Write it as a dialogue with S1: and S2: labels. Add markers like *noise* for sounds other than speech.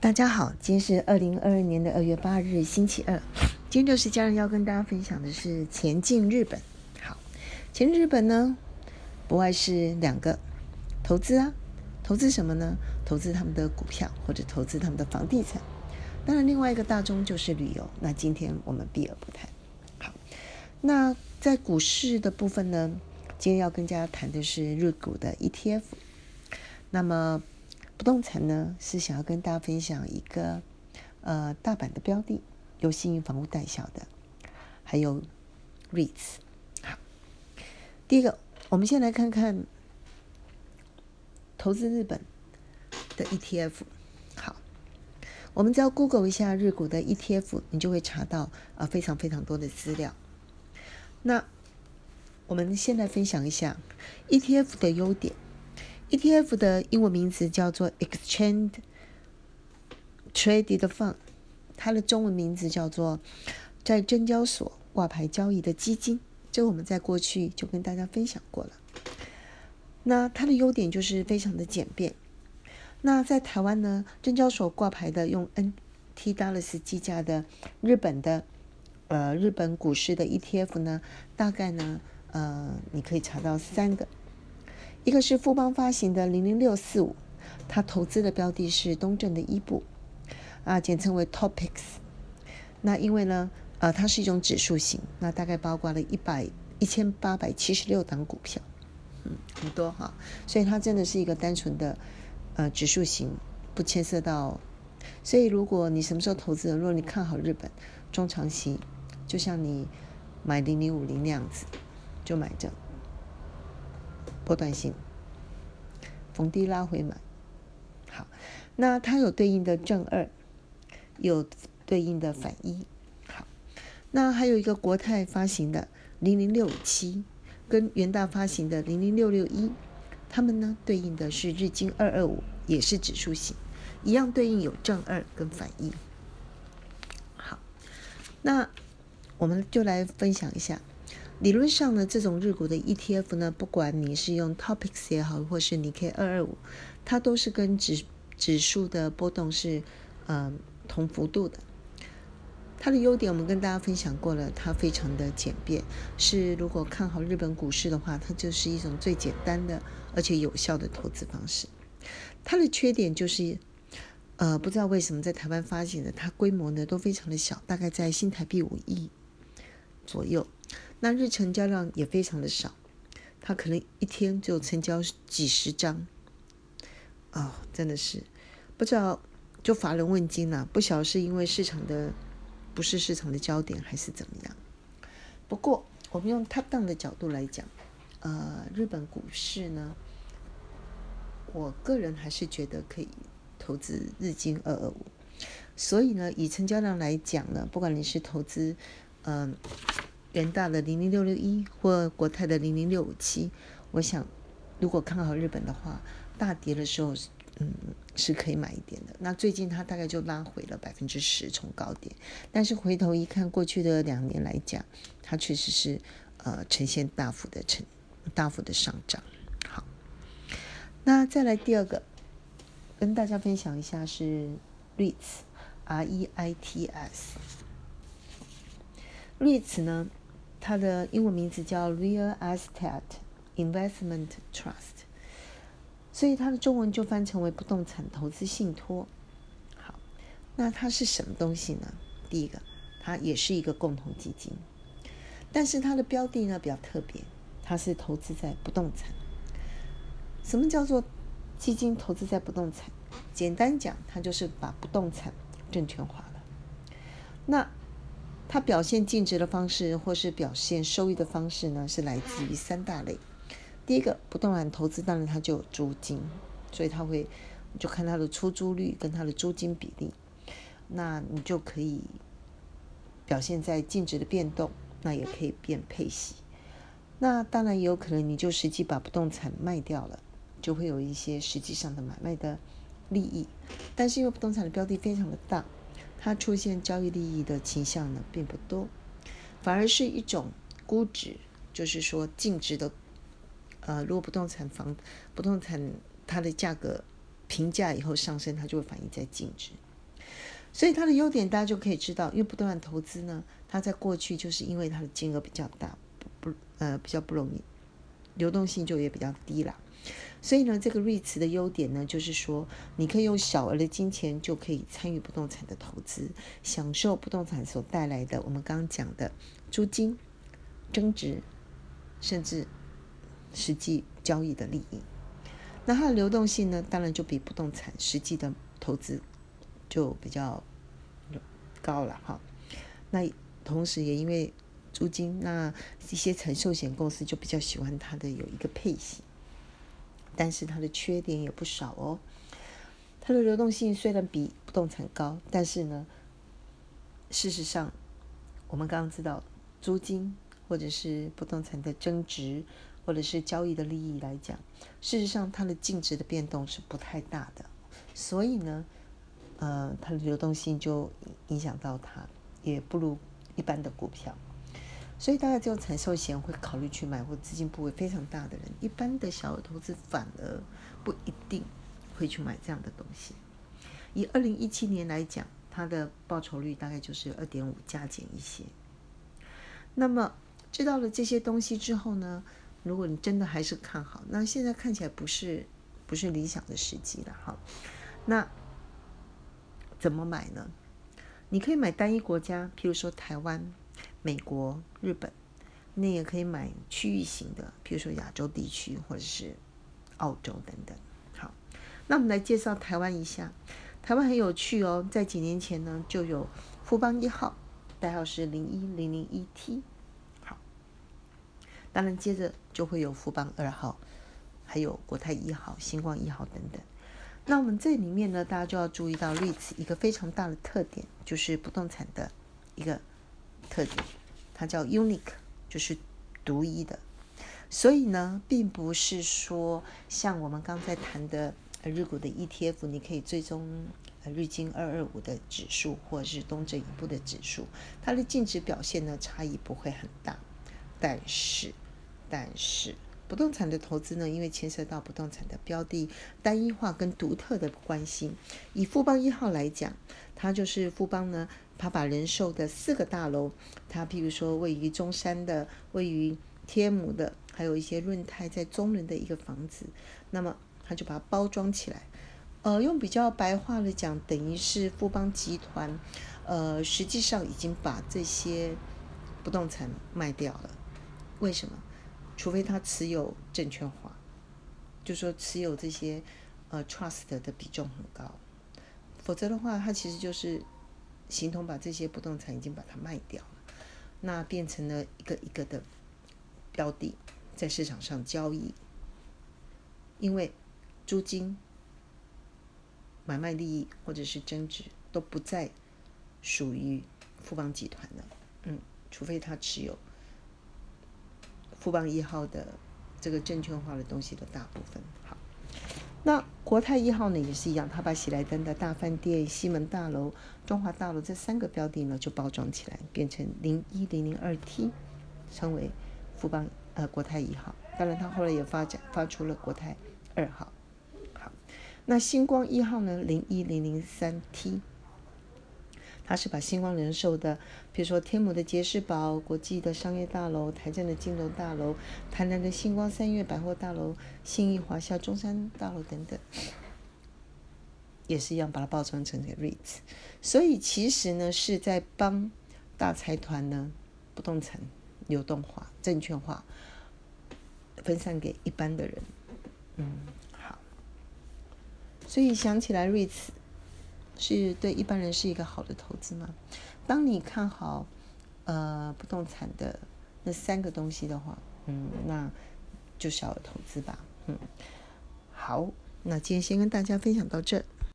S1: 大家好，今天是二零二二年的二月八日，星期二。今天六十家人要跟大家分享的是前进日本。好，前进日本呢，不外是两个投资啊，投资什么呢？投资他们的股票或者投资他们的房地产。当然，另外一个大宗就是旅游。那今天我们避而不谈。好，那在股市的部分呢，今天要跟大家谈的是日股的 ETF。那么不动产呢，是想要跟大家分享一个呃大阪的标的，由信义房屋代销的，还有 REITs。好，第一个，我们先来看看投资日本的 ETF。好，我们只要 Google 一下日股的 ETF，你就会查到啊非常非常多的资料。那我们先来分享一下 ETF 的优点。ETF 的英文名字叫做 Exchange Traded Fund，它的中文名字叫做 *laughs* 在证交所挂牌交易的基金。这我们在过去就跟大家分享过了。那它的优点就是非常的简便。那在台湾呢，证交所挂牌的用 NT Dollars 计价的日本的呃日本股市的 ETF 呢，大概呢呃你可以查到三个。一个是富邦发行的零零六四五，它投资的标的是东证的一部，啊，简称为 Topics。那因为呢，呃，它是一种指数型，那大概包括了一百一千八百七十六档股票，嗯，很多哈，所以它真的是一个单纯的呃指数型，不牵涉到。所以如果你什么时候投资的，如果你看好日本中长期，就像你买零零五零那样子，就买这。波段性，逢低拉回买。好，那它有对应的正二，有对应的反一。好，那还有一个国泰发行的零零六五七，跟元大发行的零零六六一，它们呢对应的是日经二二五，也是指数型，一样对应有正二跟反一。好，那我们就来分享一下。理论上呢，这种日股的 ETF 呢，不管你是用 Topics 也好，或是你 K 二二五，它都是跟指指数的波动是嗯同幅度的。它的优点我们跟大家分享过了，它非常的简便，是如果看好日本股市的话，它就是一种最简单的而且有效的投资方式。它的缺点就是，呃，不知道为什么在台湾发行的，它规模呢都非常的小，大概在新台币五亿左右。那日成交量也非常的少，它可能一天就成交几十张，哦，真的是不知道就乏人问津了。不晓得是因为市场的不是市场的焦点，还是怎么样。不过我们用 top down 的角度来讲，呃，日本股市呢，我个人还是觉得可以投资日经二二五。所以呢，以成交量来讲呢，不管你是投资，嗯。元大的零零六六一或国泰的零零六五七，我想如果看好日本的话，大跌的时候，嗯，是可以买一点的。那最近它大概就拉回了百分之十从高点，但是回头一看，过去的两年来讲，它确实是呃呈现大幅的成大幅的上涨。好，那再来第二个，跟大家分享一下是 REITs，R E I T S，REITs 呢？它的英文名字叫 Real Estate Investment Trust，所以它的中文就翻成为不动产投资信托。好，那它是什么东西呢？第一个，它也是一个共同基金，但是它的标的呢比较特别，它是投资在不动产。什么叫做基金投资在不动产？简单讲，它就是把不动产证券化了。那它表现净值的方式，或是表现收益的方式呢，是来自于三大类。第一个，不动产投资，当然它就有租金，所以它会就看它的出租率跟它的租金比例，那你就可以表现在净值的变动，那也可以变配息。那当然也有可能，你就实际把不动产卖掉了，就会有一些实际上的买卖的利益。但是因为不动产的标的非常的大。它出现交易利益的倾向呢，并不多，反而是一种估值，就是说净值的，呃，如果不动产房不动产它的价格评价以后上升，它就会反映在净值。所以它的优点大家就可以知道，因为不动产投资呢，它在过去就是因为它的金额比较大，不不呃比较不容易，流动性就也比较低啦。所以呢，这个 REITs 的优点呢，就是说你可以用小额的金钱就可以参与不动产的投资，享受不动产所带来的我们刚刚讲的租金增值，甚至实际交易的利益。那它的流动性呢，当然就比不动产实际的投资就比较高了哈。那同时也因为租金，那一些承寿险公司就比较喜欢它的有一个配息。但是它的缺点也不少哦。它的流动性虽然比不动产高，但是呢，事实上，我们刚刚知道租金或者是不动产的增值，或者是交易的利益来讲，事实上它的净值的变动是不太大的。所以呢，呃，它的流动性就影响到它，也不如一般的股票。所以大概只有产寿险会考虑去买，或资金部位非常大的人，一般的小额投资反而不一定会去买这样的东西。以二零一七年来讲，它的报酬率大概就是二点五加减一些。那么知道了这些东西之后呢，如果你真的还是看好，那现在看起来不是不是理想的时机了哈。那怎么买呢？你可以买单一国家，譬如说台湾。美国、日本，那也可以买区域型的，比如说亚洲地区或者是澳洲等等。好，那我们来介绍台湾一下。台湾很有趣哦，在几年前呢，就有富邦一号，代号是零一零零一 T。好，当然接着就会有富邦二号，还有国泰一号、星光一号等等。那我们这里面呢，大家就要注意到 REITs 一个非常大的特点，就是不动产的一个。特点，它叫 unique，就是独一的。所以呢，并不是说像我们刚才谈的日股的 ETF，你可以追踪日经二二五的指数，或者是东证一部的指数，它的净值表现呢差异不会很大。但是，但是。不动产的投资呢，因为牵涉到不动产的标的单一化跟独特的关系。以富邦一号来讲，它就是富邦呢，他把人寿的四个大楼，它譬如说位于中山的、位于天母的，还有一些润泰在中仑的一个房子，那么他就把它包装起来。呃，用比较白话的讲，等于是富邦集团，呃，实际上已经把这些不动产卖掉了。为什么？除非他持有证券化，就说持有这些呃 trust 的比重很高，否则的话，他其实就是形同把这些不动产已经把它卖掉了，那变成了一个一个的标的在市场上交易，因为租金、买卖利益或者是增值都不再属于富邦集团了，嗯，除非他持有。富邦一号的这个证券化的东西的大部分，好，那国泰一号呢也是一样，他把喜来登的大饭店、西门大楼、中华大楼这三个标的呢就包装起来，变成零一零零二 T，称为富邦呃国泰一号。当然，他后来也发展发出了国泰二号。好，那星光一号呢零一零零三 T。他是把星光人寿的，比如说天母的杰士堡国际的商业大楼、台镇的金融大楼、台南的星光三月百货大楼、信义华夏中山大楼等等，也是一样把它包装成这个 REITs。所以其实呢，是在帮大财团呢不动产流动化、证券化分散给一般的人。嗯，好。所以想起来 REITs。是对一般人是一个好的投资吗？当你看好呃不动产的那三个东西的话，嗯，那就小额投资吧，嗯，好，那今天先跟大家分享到这。